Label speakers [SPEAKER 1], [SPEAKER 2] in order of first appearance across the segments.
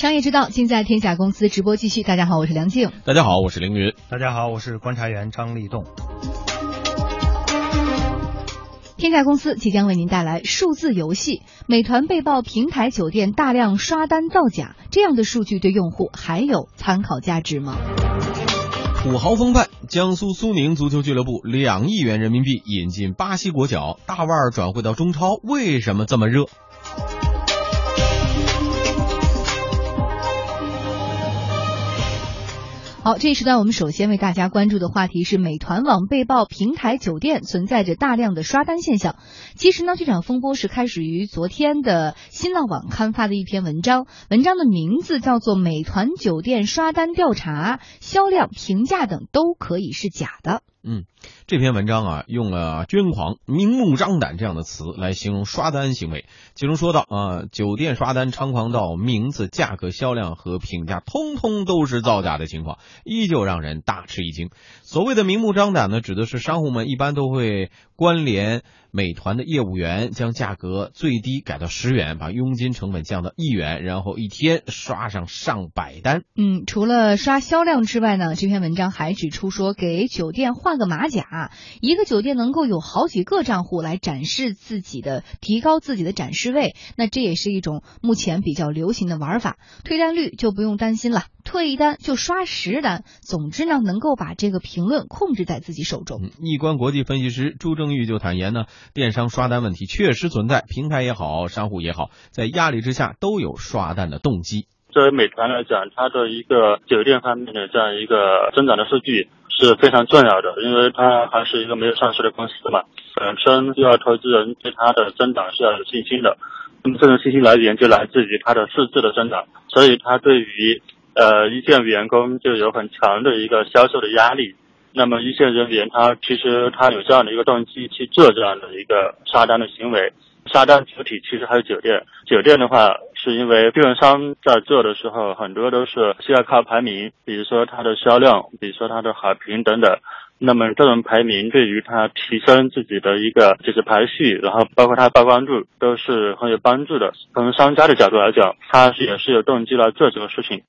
[SPEAKER 1] 商业之道，尽在天下公司直播继续。大家好，我是梁静。
[SPEAKER 2] 大家好，我是凌云。
[SPEAKER 3] 大家好，我是观察员张立栋。
[SPEAKER 1] 天下公司即将为您带来数字游戏。美团被曝平台酒店大量刷单造假，这样的数据对用户还有参考价值吗？
[SPEAKER 2] 土豪风范，江苏苏宁足球俱乐部两亿元人民币引进巴西国脚，大腕儿转会到中超，为什么这么热？
[SPEAKER 1] 好，这一时段我们首先为大家关注的话题是美团网被曝平台酒店存在着大量的刷单现象。其实呢，这场风波是开始于昨天的新浪网刊发的一篇文章，文章的名字叫做《美团酒店刷单调查，销量、评价等都可以是假的》。
[SPEAKER 2] 嗯，这篇文章啊，用了捐狂、明目张胆这样的词来形容刷单行为，其中说到啊，酒店刷单猖狂到名字、价格、销量和评价通通都是造假的情况，依旧让人大吃一惊。所谓的明目张胆呢，指的是商户们一般都会关联。美团的业务员将价格最低改到十元，把佣金成本降到一元，然后一天刷上上百单。
[SPEAKER 1] 嗯，除了刷销量之外呢，这篇文章还指出说，给酒店换个马甲，一个酒店能够有好几个账户来展示自己的，提高自己的展示位。那这也是一种目前比较流行的玩法，退单率就不用担心了。退一单就刷十单，总之呢，能够把这个评论控制在自己手中。
[SPEAKER 2] 易观国际分析师朱正玉就坦言呢，电商刷单问题确实存在，平台也好，商户也好，在压力之下都有刷单的动机。
[SPEAKER 4] 作为美团来讲，它的一个酒店方面的这样一个增长的数据是非常重要的，因为它还是一个没有上市的公司嘛，本身就要投资人对它的增长是要有信心的。那么这种信心来源就来自于它的市值的增长，所以它对于呃，一线员工就有很强的一个销售的压力。那么一线人员他其实他有这样的一个动机去做这样的一个刷单的行为。刷单主体其实还有酒店，酒店的话是因为电商在做的时候很多都是需要靠排名，比如说它的销量，比如说它的好评等等。那么这种排名对于他提升自己的一个就是排序，然后包括他曝光度都是很有帮助的。从商家的角度来讲，他是也是有动机来做这个事情。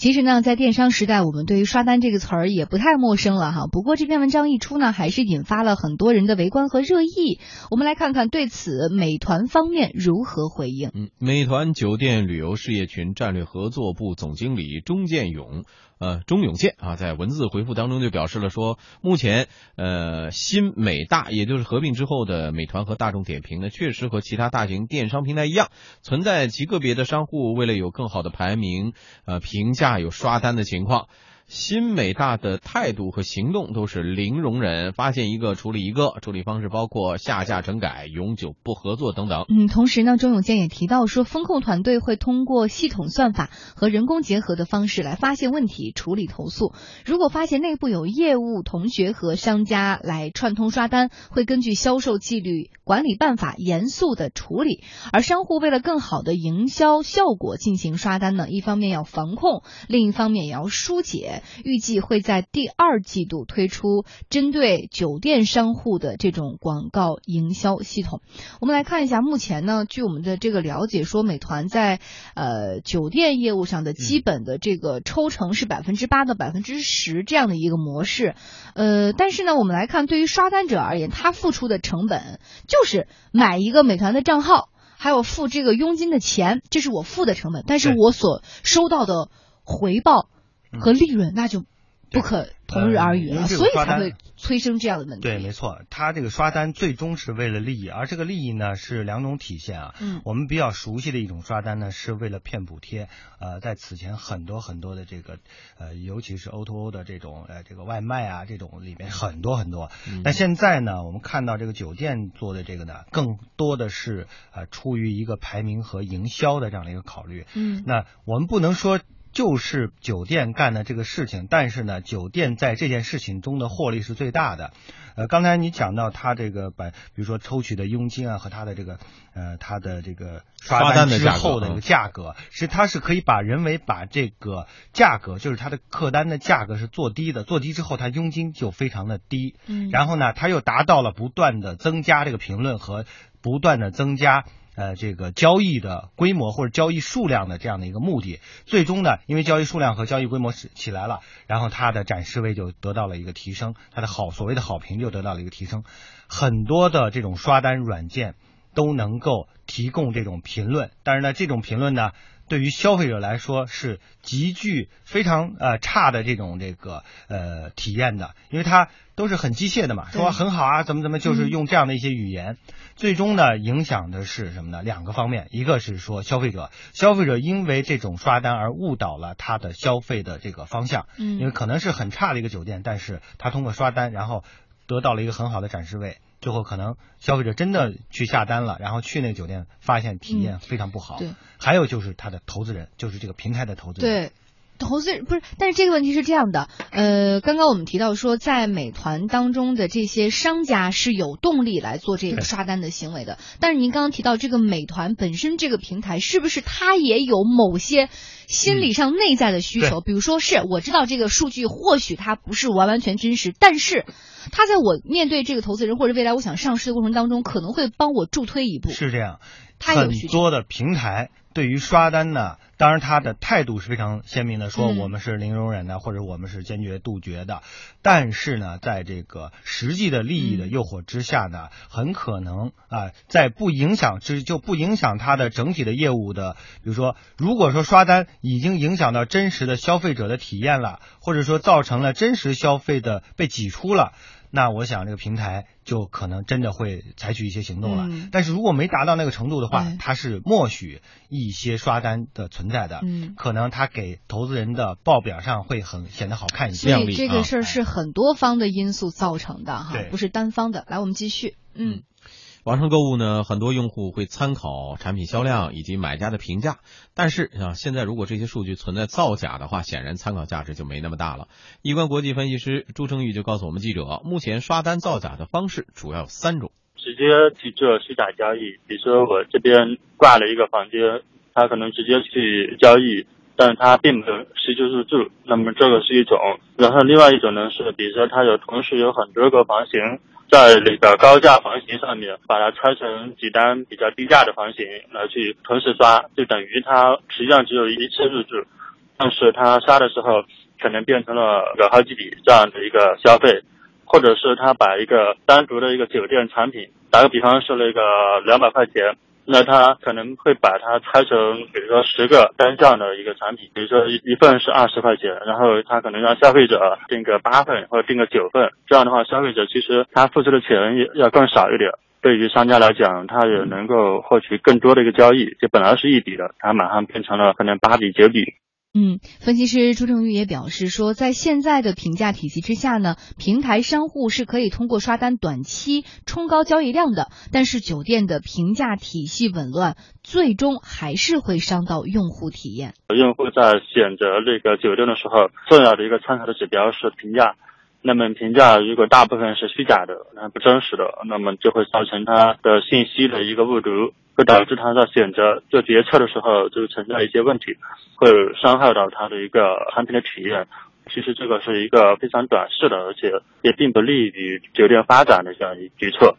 [SPEAKER 1] 其实呢，在电商时代，我们对于刷单这个词儿也不太陌生了哈。不过这篇文章一出呢，还是引发了很多人的围观和热议。我们来看看对此美团方面如何回应。
[SPEAKER 2] 嗯，美团酒店旅游事业群战略合作部总经理钟建勇。呃，钟永健啊，在文字回复当中就表示了说，目前呃新美大，也就是合并之后的美团和大众点评呢，确实和其他大型电商平台一样，存在极个别的商户为了有更好的排名，呃评价有刷单的情况。新美大的态度和行动都是零容忍，发现一个处理一个，处理方式包括下架整改、永久不合作等等。
[SPEAKER 1] 嗯，同时呢，钟永健也提到说，风控团队会通过系统算法和人工结合的方式来发现问题、处理投诉。如果发现内部有业务同学和商家来串通刷单，会根据销售纪律管理办法严肃的处理。而商户为了更好的营销效果进行刷单呢，一方面要防控，另一方面也要疏解。预计会在第二季度推出针对酒店商户的这种广告营销系统。我们来看一下，目前呢，据我们的这个了解，说美团在呃酒店业务上的基本的这个抽成是百分之八到百分之十这样的一个模式。呃，但是呢，我们来看，对于刷单者而言，他付出的成本就是买一个美团的账号，还有付这个佣金的钱，这是我付的成本。但是我所收到的回报。和利润那就不可同日而语了，所以才会催生这样的问题。
[SPEAKER 3] 对，没错，他这个刷单最终是为了利益，而这个利益呢是两种体现啊。
[SPEAKER 1] 嗯，
[SPEAKER 3] 我们比较熟悉的一种刷单呢是为了骗补贴，呃，在此前很多很多的这个呃，尤其是 O to O 的这种呃这个外卖啊这种里面很多很多。但现在呢，我们看到这个酒店做的这个呢，更多的是呃出于一个排名和营销的这样的一个考虑。
[SPEAKER 1] 嗯，
[SPEAKER 3] 那我们不能说。就是酒店干的这个事情，但是呢，酒店在这件事情中的获利是最大的。呃，刚才你讲到他这个把，比如说抽取的佣金啊，和他的这个呃，他的这个刷单之后的这个价格，是他是可以把人为把这个价格，就是他的客单的价格是做低的，做低之后，他佣金就非常的低。
[SPEAKER 1] 嗯，
[SPEAKER 3] 然后呢，他又达到了不断的增加这个评论和不断的增加。呃这个交易的规模或者交易数量的这样的一个目的。最终呢，因为交易数量和交易规模是起来了，然后它的展示位就得到了一个提升，它的好所谓的好评就得到了一个提升。很多的这种刷单软件都能够提供这种评论，但是呢，这种评论呢。对于消费者来说是极具非常呃差的这种这个呃体验的，因为它都是很机械的嘛，说很好啊，怎么怎么，就是用这样的一些语言，最终呢影响的是什么呢？两个方面，一个是说消费者，消费者因为这种刷单而误导了他的消费的这个方向，
[SPEAKER 1] 嗯，
[SPEAKER 3] 因为可能是很差的一个酒店，但是他通过刷单，然后得到了一个很好的展示位。最后可能消费者真的去下单了，然后去那个酒店发现体验非常不好。
[SPEAKER 1] 对，
[SPEAKER 3] 还有就是他的投资人，就是这个平台的投资人。
[SPEAKER 1] 对。投资不是，但是这个问题是这样的，呃，刚刚我们提到说，在美团当中的这些商家是有动力来做这个刷单的行为的，但是您刚刚提到这个美团本身这个平台是不是它也有某些心理上内在的需求？比如说是我知道这个数据或许它不是完完全真实，但是它在我面对这个投资人或者未来我想上市的过程当中，可能会帮我助推一步。
[SPEAKER 3] 是这样，
[SPEAKER 1] 很
[SPEAKER 3] 多的平台。对于刷单呢，当然他的态度是非常鲜明的，说我们是零容忍的，或者我们是坚决杜绝的。但是呢，在这个实际的利益的诱惑之下呢，很可能啊，在不影响之就不影响他的整体的业务的，比如说，如果说刷单已经影响到真实的消费者的体验了，或者说造成了真实消费的被挤出了。那我想这个平台就可能真的会采取一些行动了，但是如果没达到那个程度的话，它是默许一些刷单的存在的，嗯可能它给投资人的报表上会很显得好看一些。
[SPEAKER 1] 所以这个事儿是很多方的因素造成的哈，不是单方的。来，我们继续，嗯。
[SPEAKER 2] 网上购物呢，很多用户会参考产品销量以及买家的评价，但是啊，现在如果这些数据存在造假的话，显然参考价值就没那么大了。易观国际分析师朱成玉就告诉我们记者，目前刷单造假的方式主要有三种：
[SPEAKER 4] 直接去做虚假交易，比如说我这边挂了一个房间，他可能直接去交易，但是他并没有实际入住，那么这个是一种；然后另外一种呢是，比如说他有同时有很多个房型。在那个高价房型上面，把它拆成几单比较低价的房型来去同时刷，就等于它实际上只有一次入住，但是它刷的时候可能变成了有好几笔这样的一个消费，或者是他把一个单独的一个酒店产品，打个比方是那个两百块钱。那他可能会把它拆成，比如说十个单项的一个产品，比如说一份是二十块钱，然后他可能让消费者订个八份或者订个九份，这样的话，消费者其实他付出的钱也要更少一点。对于商家来讲，他也能够获取更多的一个交易，就本来是一笔的，他马上变成了可能八笔九笔。
[SPEAKER 1] 嗯，分析师朱正玉也表示说，在现在的评价体系之下呢，平台商户是可以通过刷单短期冲高交易量的，但是酒店的评价体系紊乱，最终还是会伤到用户体验。
[SPEAKER 4] 用户在选择这个酒店的时候，重要的一个参考的指标是评价。那么评价如果大部分是虚假的，那不真实的，那么就会造成他的信息的一个误读，会导致他在选择做决策的时候就存在一些问题，会伤害到他的一个产品的体验。其实这个是一个非常短视的，而且也并不利于酒店发展的这样一决策。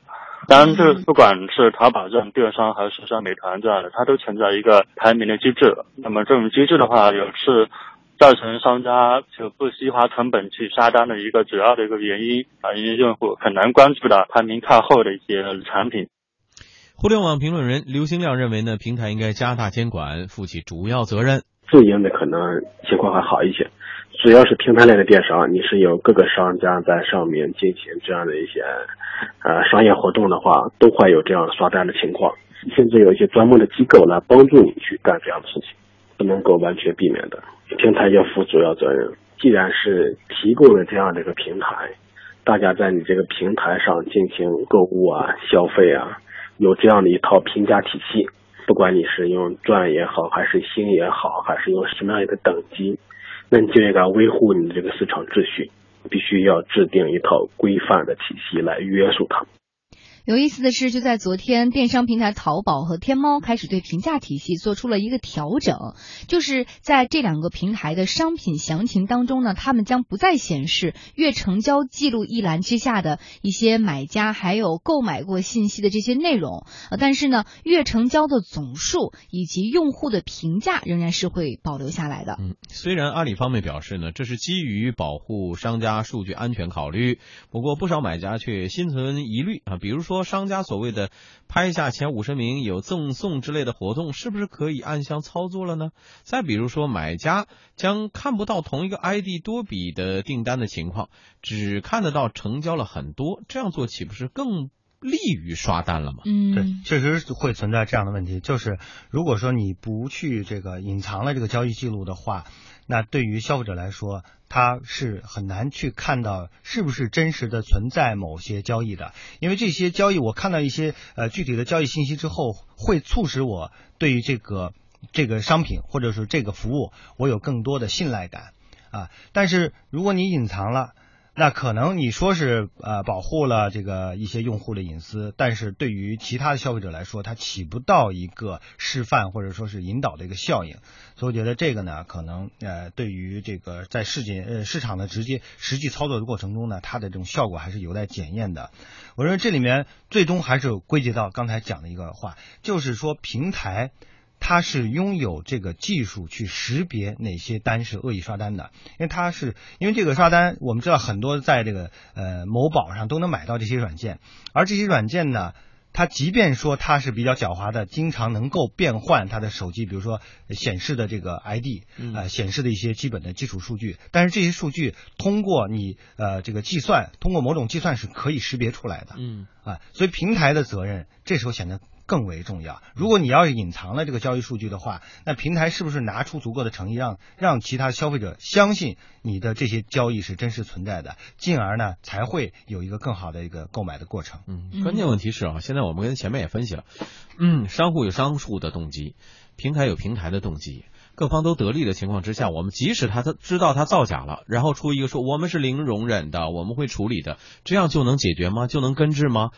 [SPEAKER 4] 当然，这不管是淘宝这种电商，还是像美团这样的，它都存在一个排名的机制。那么这种机制的话，有是。造成商家就不惜花成本去刷单的一个主要的一个原因啊，因为用户很难关注到排名靠后的一些产品。
[SPEAKER 2] 互联网评论人刘兴亮认为呢，平台应该加大监管，负起主要责任。
[SPEAKER 5] 自营的可能情况还好一些，主要是平台类的电商，你是有各个商家在上面进行这样的一些呃商业活动的话，都会有这样刷单的情况，甚至有一些专门的机构来帮助你去干这样的事情，不能够完全避免的。平台要负主要责任。既然是提供了这样的一个平台，大家在你这个平台上进行购物啊、消费啊，有这样的一套评价体系，不管你是用钻也好，还是星也好，还是用什么样一个等级，那你就应该维护你的这个市场秩序，必须要制定一套规范的体系来约束它。
[SPEAKER 1] 有意思的是，就在昨天，电商平台淘宝和天猫开始对评价体系做出了一个调整，就是在这两个平台的商品详情当中呢，他们将不再显示月成交记录一栏之下的一些买家还有购买过信息的这些内容，呃，但是呢，月成交的总数以及用户的评价仍然是会保留下来的。
[SPEAKER 2] 嗯，虽然阿里方面表示呢，这是基于保护商家数据安全考虑，不过不少买家却心存疑虑啊，比如说商家所谓的拍下前五十名有赠送之类的活动，是不是可以暗箱操作了呢？再比如说买家将看不到同一个 ID 多笔的订单的情况，只看得到成交了很多，这样做岂不是更？利于刷单了吗？
[SPEAKER 1] 嗯，
[SPEAKER 3] 对，确实会存在这样的问题。就是如果说你不去这个隐藏了这个交易记录的话，那对于消费者来说，他是很难去看到是不是真实的存在某些交易的。因为这些交易，我看到一些呃具体的交易信息之后，会促使我对于这个这个商品或者是这个服务，我有更多的信赖感啊。但是如果你隐藏了，那可能你说是呃保护了这个一些用户的隐私，但是对于其他的消费者来说，它起不到一个示范或者说是引导的一个效应，所以我觉得这个呢，可能呃对于这个在市界呃市场的直接实际操作的过程中呢，它的这种效果还是有待检验的。我认为这里面最终还是归结到刚才讲的一个话，就是说平台。它是拥有这个技术去识别哪些单是恶意刷单的，因为它是因为这个刷单，我们知道很多在这个呃某宝上都能买到这些软件，而这些软件呢，它即便说它是比较狡猾的，经常能够变换它的手机，比如说显示的这个 ID，呃显示的一些基本的基础数据，但是这些数据通过你呃这个计算，通过某种计算是可以识别出来的，
[SPEAKER 2] 嗯。
[SPEAKER 3] 啊，所以平台的责任这时候显得。更为重要。如果你要隐藏了这个交易数据的话，那平台是不是拿出足够的诚意，让让其他消费者相信你的这些交易是真实存在的，进而呢才会有一个更好的一个购买的过程。
[SPEAKER 2] 嗯，关键问题是啊，现在我们跟前面也分析了，嗯，商户有商户的动机，平台有平台的动机，各方都得利的情况之下，我们即使他他知道他造假了，然后出一个说我们是零容忍的，我们会处理的，这样就能解决吗？就能根治吗？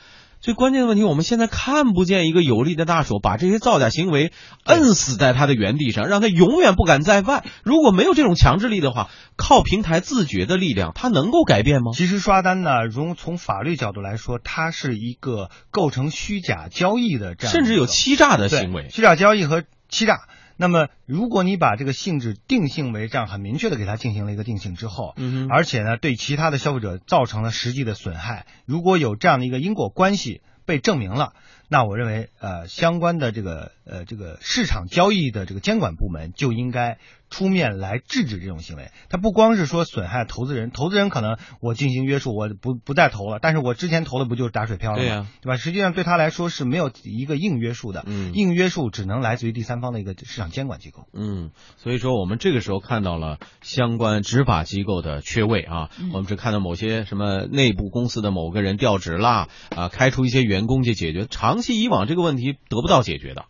[SPEAKER 2] 最关键的问题，我们现在看不见一个有力的大手把这些造假行为摁死在他的原地上，让他永远不敢再犯。如果没有这种强制力的话，靠平台自觉的力量，他能够改变吗？
[SPEAKER 3] 其实刷单呢，从从法律角度来说，它是一个构成虚假交易的这样，
[SPEAKER 2] 甚至有欺诈的行为，
[SPEAKER 3] 虚假交易和欺诈。那么，如果你把这个性质定性为这样很明确的给它进行了一个定性之后，
[SPEAKER 2] 嗯，
[SPEAKER 3] 而且呢，对其他的消费者造成了实际的损害，如果有这样的一个因果关系被证明了，那我认为，呃，相关的这个呃这个市场交易的这个监管部门就应该。出面来制止这种行为，它不光是说损害投资人，投资人可能我进行约束，我不不再投了，但是我之前投的不就是打水漂了吗？
[SPEAKER 2] 对
[SPEAKER 3] 吧？实际上对他来说是没有一个硬约束的，
[SPEAKER 2] 嗯，
[SPEAKER 3] 硬约束只能来自于第三方的一个市场监管机构，
[SPEAKER 2] 嗯，所以说我们这个时候看到了相关执法机构的缺位啊，我们只看到某些什么内部公司的某个人调职啦，啊，开除一些员工去解决，长期以往这个问题得不到解决的。